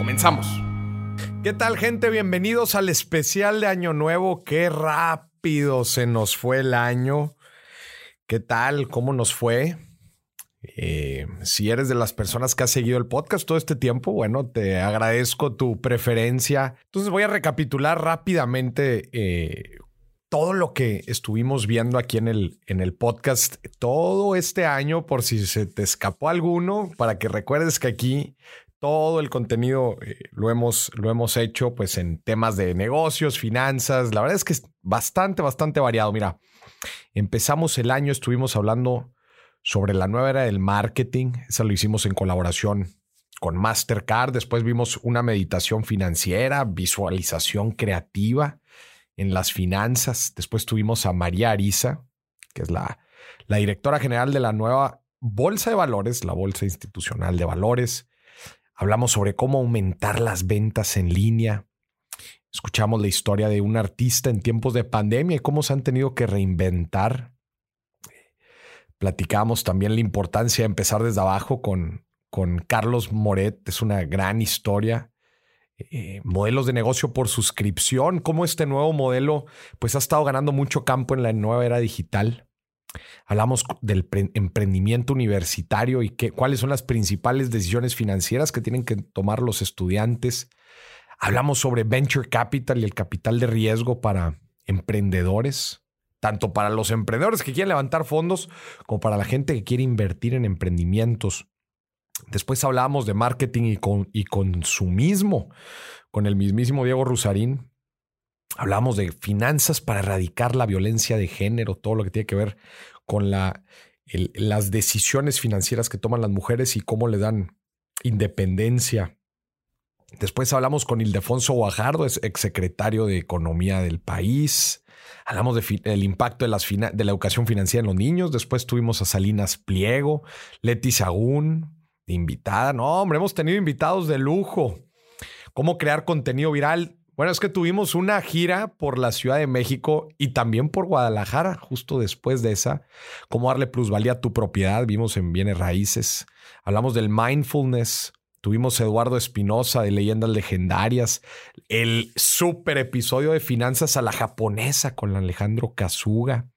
Comenzamos. ¿Qué tal gente? Bienvenidos al especial de Año Nuevo. Qué rápido se nos fue el año. ¿Qué tal? ¿Cómo nos fue? Eh, si eres de las personas que has seguido el podcast todo este tiempo, bueno, te agradezco tu preferencia. Entonces voy a recapitular rápidamente eh, todo lo que estuvimos viendo aquí en el, en el podcast todo este año, por si se te escapó alguno, para que recuerdes que aquí todo el contenido eh, lo, hemos, lo hemos hecho pues en temas de negocios, finanzas. La verdad es que es bastante, bastante variado. Mira, empezamos el año, estuvimos hablando sobre la nueva era del marketing. Esa lo hicimos en colaboración con Mastercard. Después vimos una meditación financiera, visualización creativa en las finanzas. Después tuvimos a María Arisa, que es la, la directora general de la nueva Bolsa de Valores, la Bolsa Institucional de Valores. Hablamos sobre cómo aumentar las ventas en línea. Escuchamos la historia de un artista en tiempos de pandemia y cómo se han tenido que reinventar. Platicamos también la importancia de empezar desde abajo con, con Carlos Moret. Es una gran historia. Eh, modelos de negocio por suscripción, cómo este nuevo modelo pues ha estado ganando mucho campo en la nueva era digital. Hablamos del emprendimiento universitario y qué, cuáles son las principales decisiones financieras que tienen que tomar los estudiantes. Hablamos sobre venture capital y el capital de riesgo para emprendedores, tanto para los emprendedores que quieren levantar fondos como para la gente que quiere invertir en emprendimientos. Después hablamos de marketing y, y consumismo con el mismísimo Diego Rusarín, Hablamos de finanzas para erradicar la violencia de género, todo lo que tiene que ver con la, las decisiones financieras que toman las mujeres y cómo le dan independencia. Después hablamos con Ildefonso Guajardo, es exsecretario de Economía del país. Hablamos del impacto de, las de la educación financiera en los niños. Después tuvimos a Salinas Pliego, Leti Sagún, invitada. No, hombre, hemos tenido invitados de lujo. Cómo crear contenido viral. Bueno, es que tuvimos una gira por la Ciudad de México y también por Guadalajara, justo después de esa. Cómo darle plusvalía a tu propiedad. Vimos en bienes raíces. Hablamos del mindfulness. Tuvimos Eduardo Espinosa de Leyendas Legendarias, el super episodio de Finanzas a la Japonesa con Alejandro Kazuga.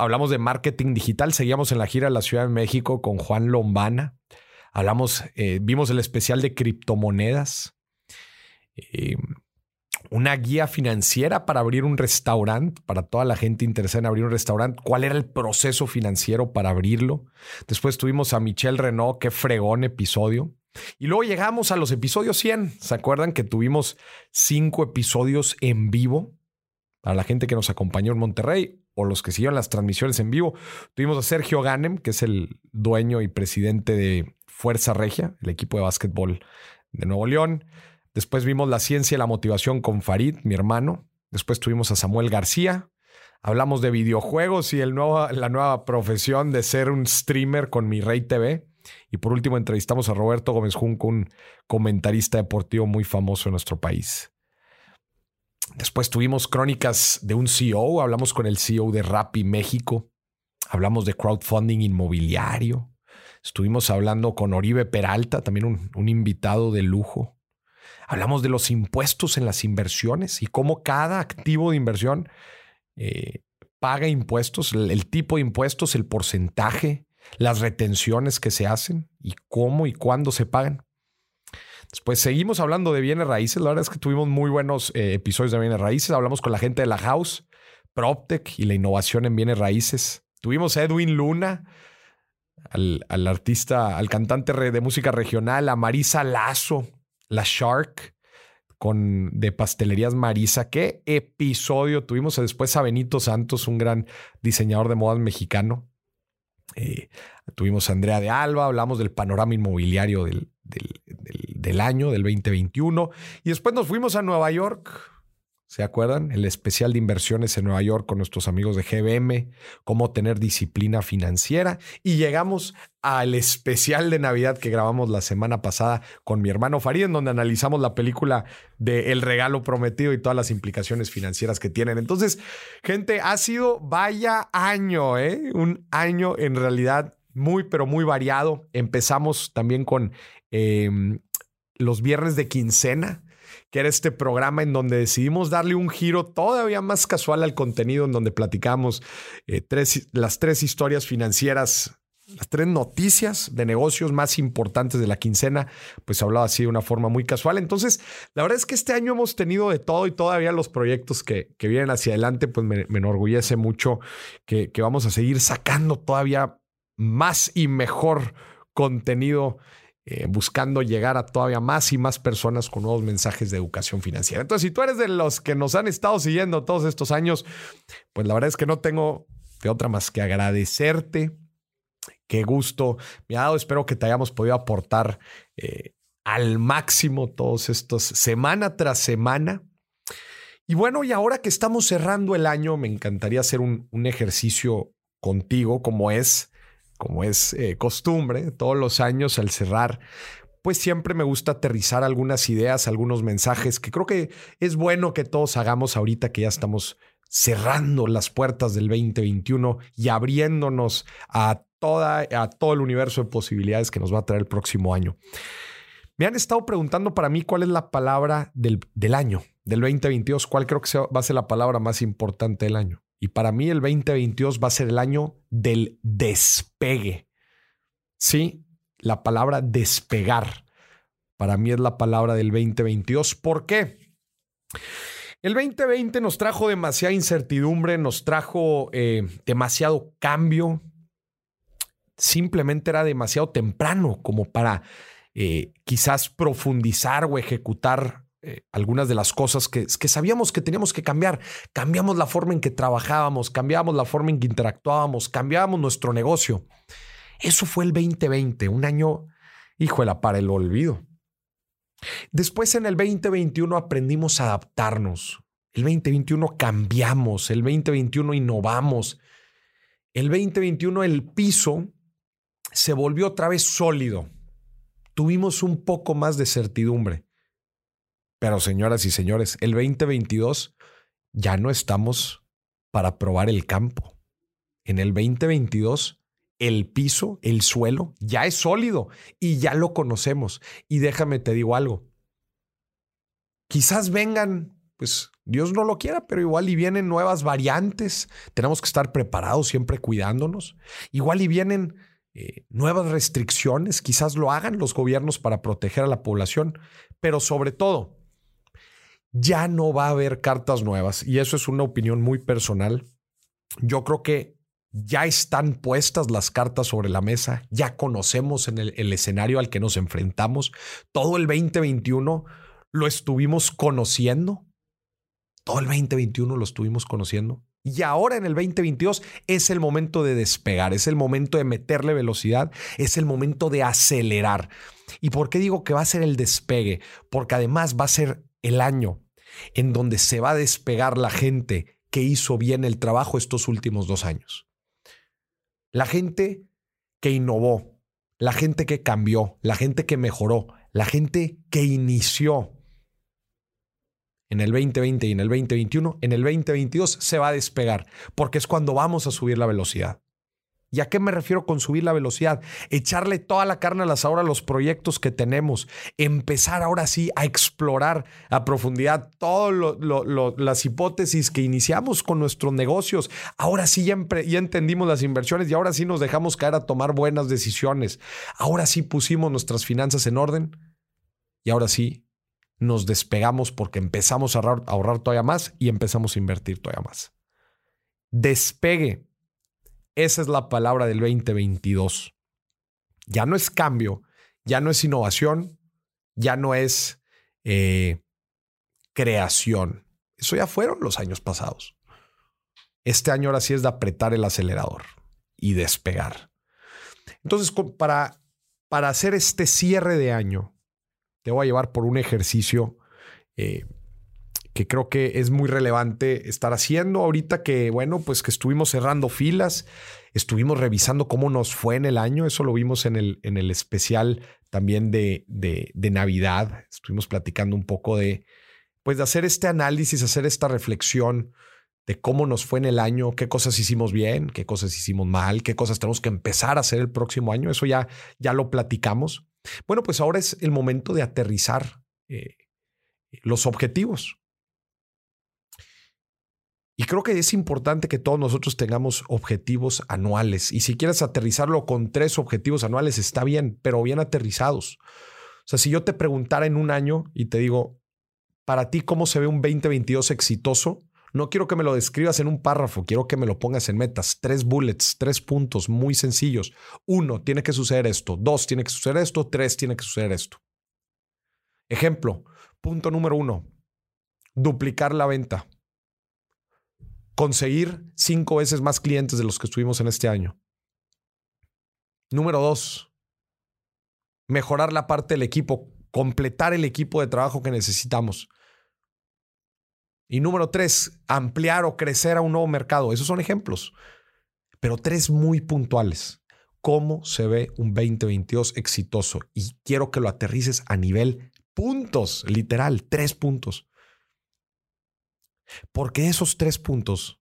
hablamos de marketing digital, seguíamos en la gira de la Ciudad de México con Juan Lombana. Hablamos, eh, vimos el especial de criptomonedas. Eh, una guía financiera para abrir un restaurante, para toda la gente interesada en abrir un restaurante, cuál era el proceso financiero para abrirlo. Después tuvimos a Michelle Renault, qué fregón episodio. Y luego llegamos a los episodios 100. ¿Se acuerdan que tuvimos cinco episodios en vivo? Para la gente que nos acompañó en Monterrey o los que siguieron las transmisiones en vivo, tuvimos a Sergio Ganem, que es el dueño y presidente de Fuerza Regia, el equipo de básquetbol de Nuevo León. Después vimos la ciencia y la motivación con Farid, mi hermano. Después tuvimos a Samuel García. Hablamos de videojuegos y el la nueva profesión de ser un streamer con Mi Rey TV. Y por último entrevistamos a Roberto Gómez Junco, un comentarista deportivo muy famoso en nuestro país. Después tuvimos crónicas de un CEO, hablamos con el CEO de Rappi México, hablamos de crowdfunding inmobiliario, estuvimos hablando con Oribe Peralta, también un, un invitado de lujo. Hablamos de los impuestos en las inversiones y cómo cada activo de inversión eh, paga impuestos, el, tipo de impuestos, el porcentaje, las retenciones que se hacen y cómo y cuándo se pagan. Después seguimos hablando de bienes raíces. La verdad es que tuvimos muy buenos eh, episodios de bienes raíces. Hablamos con la gente de la House, PropTech y la innovación en bienes raíces. Tuvimos a Edwin Luna, al, al artista, al cantante de música regional, a Marisa Lazo, la Shark con de pastelerías Marisa. Qué episodio tuvimos después a Benito Santos, un gran diseñador de modas mexicano. Eh, tuvimos a Andrea de Alba, hablamos del panorama inmobiliario del, del año, del 2021. Y después nos fuimos a Nueva York ¿Se acuerdan? El especial de inversiones en Nueva York con nuestros amigos de GBM, cómo tener disciplina financiera. Y llegamos al especial de Navidad que grabamos la semana pasada con mi hermano Farid, en donde analizamos la película de El regalo prometido y todas las implicaciones financieras que tienen. Entonces, gente, ha sido vaya año, ¿eh? Un año en realidad muy, pero muy variado. Empezamos también con em, los viernes de quincena que era este programa en donde decidimos darle un giro todavía más casual al contenido, en donde platicamos eh, tres, las tres historias financieras las tres noticias de negocios más importantes de la quincena, pues hablaba así de una forma muy casual. Entonces, la verdad es que este año hemos tenido de todo y todavía los proyectos que, que vienen hacia adelante, pues me, enorgullece mucho que, que, vamos a seguir sacando todavía más y mejor contenido eh, buscando llegar a todavía más y más personas con nuevos mensajes de educación financiera. Entonces, si tú eres de los que nos han estado siguiendo todos estos años, pues la verdad es que no tengo de otra más que agradecerte. Qué gusto me ha dado. Espero que te hayamos podido aportar eh, al máximo todos estos semana tras semana. Y bueno, y ahora que estamos cerrando el año, me encantaría hacer un, un ejercicio contigo, como es como es eh, costumbre, todos los años al cerrar, pues siempre me gusta aterrizar algunas ideas, algunos mensajes que creo que es bueno que todos hagamos ahorita que ya estamos cerrando las puertas del 2021 y abriéndonos a, toda, a todo el universo de posibilidades que nos va a traer el próximo año. Me han estado preguntando para mí cuál es la palabra del, del año, del 2022, cuál creo que va a ser la palabra más importante del año. Y para mí el 2022 va a ser el año del despegue. Sí, la palabra despegar. Para mí es la palabra del 2022. ¿Por qué? El 2020 nos trajo demasiada incertidumbre, nos trajo eh, demasiado cambio. Simplemente era demasiado temprano como para eh, quizás profundizar o ejecutar eh, algunas de las cosas que, sabíamos que teníamos que cambiar. Cambiamos la forma en que trabajábamos, cambiamos la forma en que interactuábamos, cambiábamos nuestro negocio. Eso fue el 2020, un año, híjole, para el olvido. Después en el 2021 aprendimos a adaptarnos. El 2021 cambiamos, el 2021 innovamos. El 2021 el piso se volvió otra vez sólido. Tuvimos un poco más de certidumbre. Pero señoras y señores, el 2022 ya no estamos para probar el campo. En el 2022 el piso, el suelo, ya es sólido y ya lo conocemos. Y déjame te digo algo. Quizás vengan, pues Dios no lo quiera, pero igual y vienen nuevas variantes. Tenemos que estar preparados, siempre cuidándonos. Igual y vienen eh, nuevas restricciones, quizás lo hagan los gobiernos para proteger a la población, pero sobre todo, ya no va a haber cartas nuevas y eso es una opinión muy personal. Yo creo que ya están puestas las cartas sobre la mesa, ya conocemos en el, el escenario al que nos enfrentamos. Todo el 2021 lo estuvimos conociendo. Todo el 2021 lo estuvimos conociendo. Y ahora en el 2022 es el momento de despegar, es el momento de meterle velocidad, es el momento de acelerar. ¿Y por qué digo que va a ser el despegue? Porque además va a ser el año en donde se va a despegar la gente que hizo bien el trabajo estos últimos dos años. La gente que innovó, la gente que cambió, la gente que mejoró, la gente que inició en el 2020 y en el 2021, en el 2022 se va a despegar, porque es cuando vamos a subir la velocidad. ¿Y a qué me refiero con subir la velocidad? Echarle toda la carne a las ahora a los proyectos que tenemos. Empezar ahora sí a explorar a profundidad todas las hipótesis que iniciamos con nuestros negocios. Ahora sí ya, ya entendimos las inversiones y ahora sí nos dejamos caer a tomar buenas decisiones. Ahora sí pusimos nuestras finanzas en orden y ahora sí nos despegamos porque empezamos a ahorrar, a ahorrar todavía más y empezamos a invertir todavía más. Despegue esa es la palabra del 2022. Ya no es cambio, ya no es innovación, ya no es eh, creación. Eso ya fueron los años pasados. Este año ahora sí es de apretar el acelerador y despegar. Entonces, para, para hacer este cierre de año, te voy a llevar por un ejercicio eh, que creo que es muy relevante estar haciendo ahorita que, bueno, pues que estuvimos cerrando filas, estuvimos revisando cómo nos fue en el año, eso lo vimos en el, en el especial también de, de, Navidad, estuvimos platicando un poco de, pues de hacer este análisis, hacer esta reflexión de cómo nos fue en el año, qué cosas hicimos bien, qué cosas hicimos mal, qué cosas tenemos que empezar a hacer el próximo año, eso ya, ya lo platicamos. Bueno, pues ahora es el momento de aterrizar eh, los objetivos. Y creo que es importante que todos nosotros tengamos objetivos anuales. Y si quieres aterrizarlo con tres objetivos anuales, está bien, pero bien aterrizados. O sea, si yo te preguntara en un año y te digo, para ti, ¿cómo se ve un 2022 exitoso? No quiero que me lo describas en un párrafo, quiero que me lo pongas en metas. Tres bullets, tres puntos muy sencillos. Uno, tiene que suceder esto. Dos, tiene que suceder esto. Tres, tiene que suceder esto. Ejemplo, punto número uno, duplicar la venta conseguir cinco veces más clientes de los que estuvimos en este año. Número dos, mejorar la parte del equipo, completar el equipo de trabajo que necesitamos. Y número tres, ampliar o crecer a un nuevo mercado. Esos son ejemplos, pero tres muy puntuales. ¿Cómo se ve un 2022 exitoso? Y quiero que lo aterrices a nivel puntos, literal, tres puntos. Porque esos tres puntos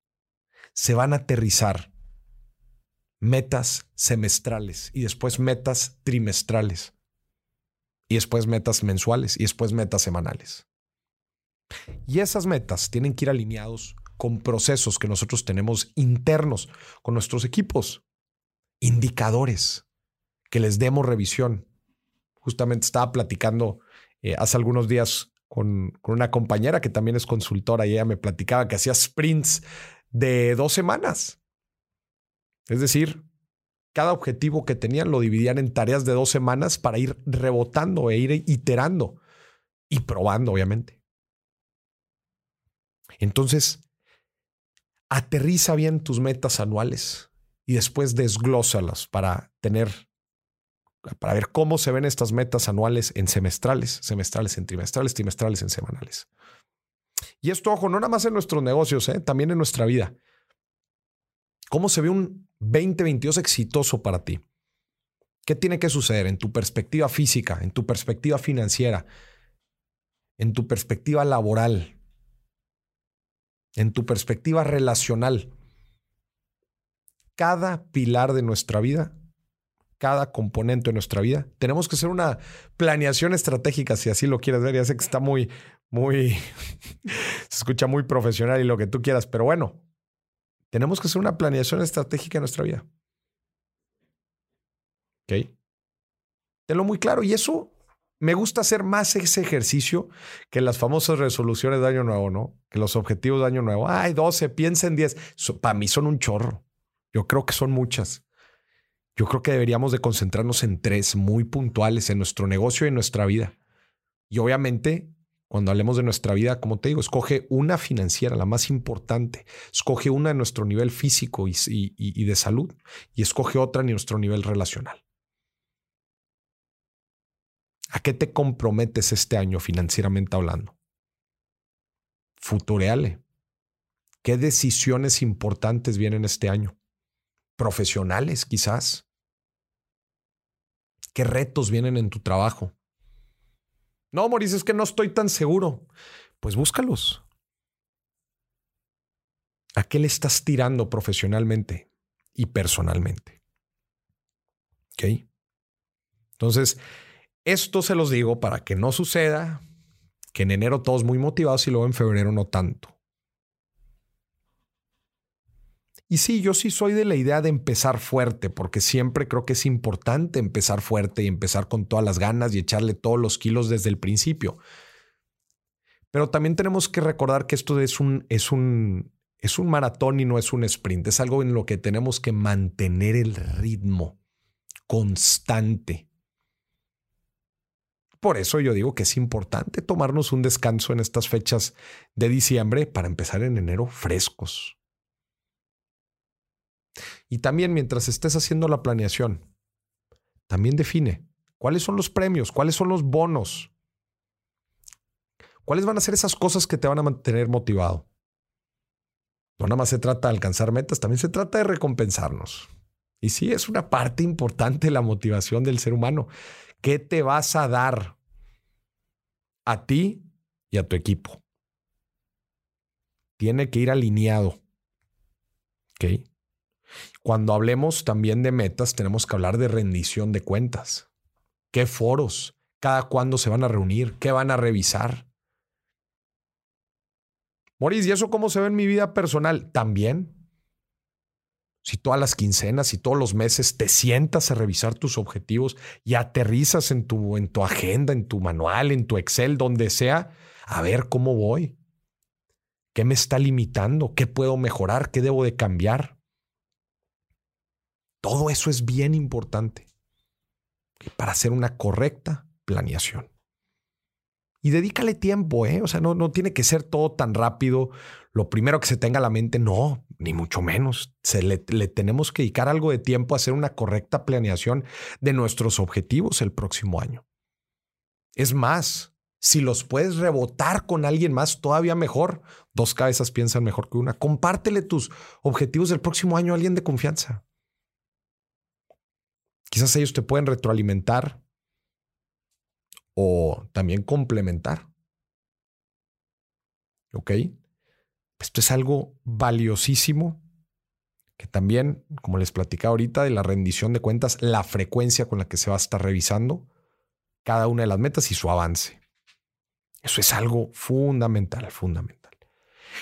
se van a aterrizar metas semestrales y después metas trimestrales y después metas mensuales y después metas semanales. Y esas metas tienen que ir alineados con procesos que nosotros tenemos internos con nuestros equipos, indicadores, que les demos revisión. Justamente estaba platicando eh, hace algunos días con, una compañera que también es consultora y ella me platicaba que hacía sprints de dos semanas. Es decir, cada objetivo que tenían lo dividían en tareas de dos semanas para ir rebotando e ir iterando y probando, obviamente. Entonces, aterriza bien tus metas anuales y después desglósalas para tener para ver cómo se ven estas metas anuales en semestrales, semestrales en trimestrales, trimestrales en semanales. Y esto, ojo, no nada más en nuestros negocios, ¿eh? también en nuestra vida. ¿Cómo se ve un 2022 exitoso para ti? ¿Qué tiene que suceder en tu perspectiva física, en tu perspectiva financiera, en tu perspectiva laboral, en tu perspectiva relacional? Cada pilar de nuestra vida cada componente de nuestra vida. Tenemos que hacer una planeación estratégica, si así lo quieres ver. Ya sé que está muy, muy, se escucha muy profesional y lo que tú quieras, pero bueno, tenemos que hacer una planeación estratégica en nuestra vida. ¿Ok? Tenlo muy claro. Y eso me gusta hacer más ese ejercicio que las famosas resoluciones de año nuevo, ¿no? Que los objetivos de año nuevo. Ay, 12, piensa en 10. para mí son un chorro. Yo creo que son muchas. Yo creo que deberíamos de concentrarnos en tres muy puntuales en nuestro negocio y en nuestra vida. Y obviamente, cuando hablemos de nuestra vida, como te digo, escoge una financiera, la más importante. Escoge una en nuestro nivel físico y, y de salud y escoge otra en nuestro nivel relacional. ¿A qué te comprometes este año financieramente hablando? Futureale. ¿Qué decisiones importantes vienen este año? Profesionales, quizás. ¿Qué retos vienen en tu trabajo? No, Mauricio, es que no estoy tan seguro. Pues búscalos. ¿A qué le estás tirando profesionalmente y personalmente? ¿Ok? Entonces, esto se los digo para que no suceda que en enero todos muy motivados y luego en febrero no tanto. Y sí, yo sí soy de la idea de empezar fuerte, porque siempre creo que es importante empezar fuerte y empezar con todas las ganas y echarle todos los kilos desde el principio. Pero también tenemos que recordar que esto es un, es un, es un maratón y no es un sprint. Es algo en lo que tenemos que mantener el ritmo constante. Por eso yo digo que es importante tomarnos un descanso en estas fechas de diciembre para empezar en enero frescos. Y también mientras estés haciendo la planeación, también define cuáles son los premios, cuáles son los bonos ¿Cuáles van a ser esas cosas que te van a mantener motivado? No nada más se trata de alcanzar metas, también se trata de recompensarnos. Y sí, es una parte importante de la motivación del ser humano. ¿Qué te vas a dar a ti y a tu equipo? Tiene que ir alineado. ¿Ok? Cuando hablemos también de metas, tenemos que hablar de rendición de cuentas. ¿Qué foros? ¿Cada cuándo se van a reunir? ¿Qué van a revisar? Moris, ¿y eso cómo se ve en mi vida personal? También. Si todas las quincenas y todos los meses te sientas a revisar tus objetivos y aterrizas en tu, en tu agenda, en tu manual, en tu Excel, donde sea, a ver cómo voy. ¿Qué me está limitando? ¿Qué puedo mejorar? ¿Qué debo de cambiar? Todo eso es bien importante para hacer una correcta planeación. Y dedícale tiempo, ¿eh? O sea, no, no tiene que ser todo tan rápido. Lo primero que se tenga a la mente, no, ni mucho menos. Se le, le tenemos que dedicar algo de tiempo a hacer una correcta planeación de nuestros objetivos el próximo año. Es más, si los puedes rebotar con alguien más, todavía mejor. Dos cabezas piensan mejor que una. Compártele tus objetivos del próximo año a alguien de confianza. Quizás ellos te pueden retroalimentar o también complementar. ¿Ok? Esto es algo valiosísimo que también, como les platicaba ahorita, de la rendición de cuentas, la frecuencia con la que se va a estar revisando cada una de las metas y su avance. Eso es algo fundamental, fundamental.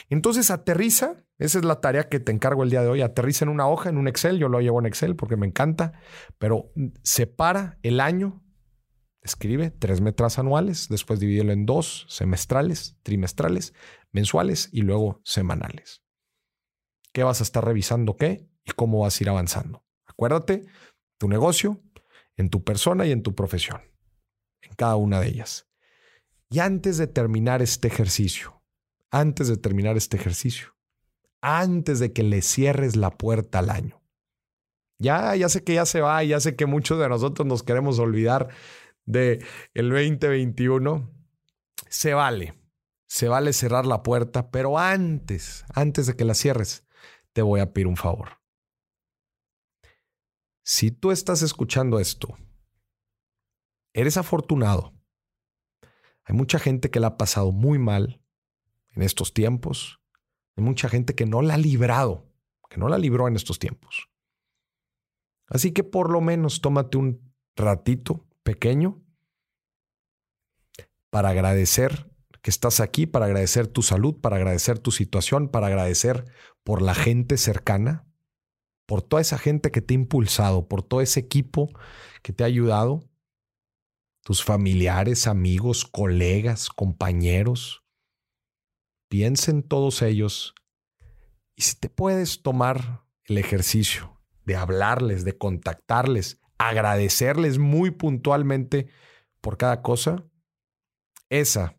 Entonces aterriza, esa es la tarea que te encargo el día de hoy, aterriza en una hoja, en un Excel, yo lo llevo en Excel porque me encanta, pero separa el año Escribe tres metas anuales, después divídelo en dos, semestrales, trimestrales, mensuales y luego semanales. ¿Qué vas a estar revisando qué y cómo vas a ir avanzando? Acuérdate, tu negocio, en tu persona y en tu profesión, en cada una de ellas. Y antes de terminar este ejercicio, antes de terminar este ejercicio, antes de que le cierres la puerta al año, ya, ya sé que ya se va, ya sé que muchos de nosotros nos queremos olvidar de el 2021, se vale. Se vale cerrar la puerta, pero antes, antes de que la cierres, te voy a pedir un favor. Si tú estás escuchando esto, eres afortunado. Hay mucha gente que la ha pasado muy mal en estos tiempos. Hay mucha gente que no la ha librado, que no la libró en estos tiempos. Así que por lo menos tómate un ratito pequeño para agradecer que estás aquí, para agradecer tu salud, para agradecer tu situación, para agradecer por la gente cercana, por toda esa gente que te ha impulsado, por todo ese equipo que te ha ayudado, tus familiares, amigos, colegas, compañeros. Piensa en todos ellos y si te puedes tomar el ejercicio de hablarles, de contactarles, agradecerles muy puntualmente por cada cosa, esa,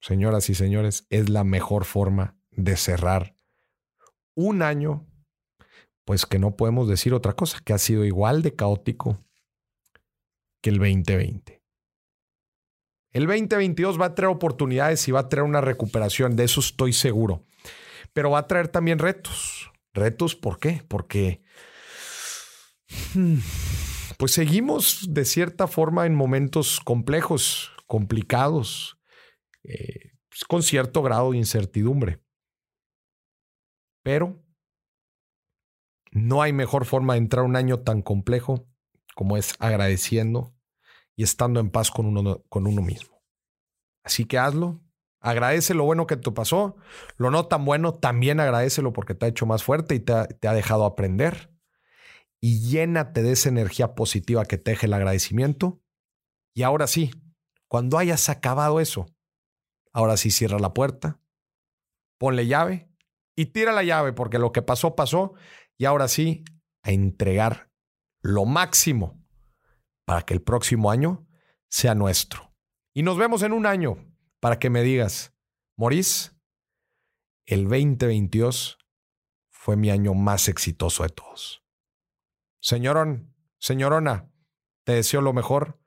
señoras y señores, es la mejor forma de cerrar un año, pues que no podemos decir otra cosa, que ha sido igual de caótico que el 2020. El 2022 va a traer oportunidades y va a traer una recuperación, de eso estoy seguro. Pero va a traer también retos. Retos, ¿por qué? Porque hmm, pues seguimos de cierta forma en momentos complejos, complicados, eh, pues, con cierto grado de incertidumbre. Pero no hay mejor forma de entrar un año tan complejo como es agradeciendo y estando en paz con uno, con uno mismo. Así que hazlo, agradece lo bueno que te pasó, lo no tan bueno, también agradecelo porque te ha hecho más fuerte y te ha dejado aprender y llénate de esa energía positiva que te deje el agradecimiento. Y ahora sí, cuando hayas acabado eso, ahora sí cierra la puerta, ponle llave y tira la llave porque lo que pasó, pasó. Y ahora sí, a entregar lo máximo para que el próximo año sea nuestro. Y nos vemos en un año para que me digas, Morís, el 2022 fue mi año más exitoso de todos. Señorón, señorona, te deseo lo mejor,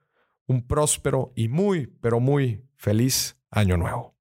un próspero y muy, pero muy feliz año nuevo.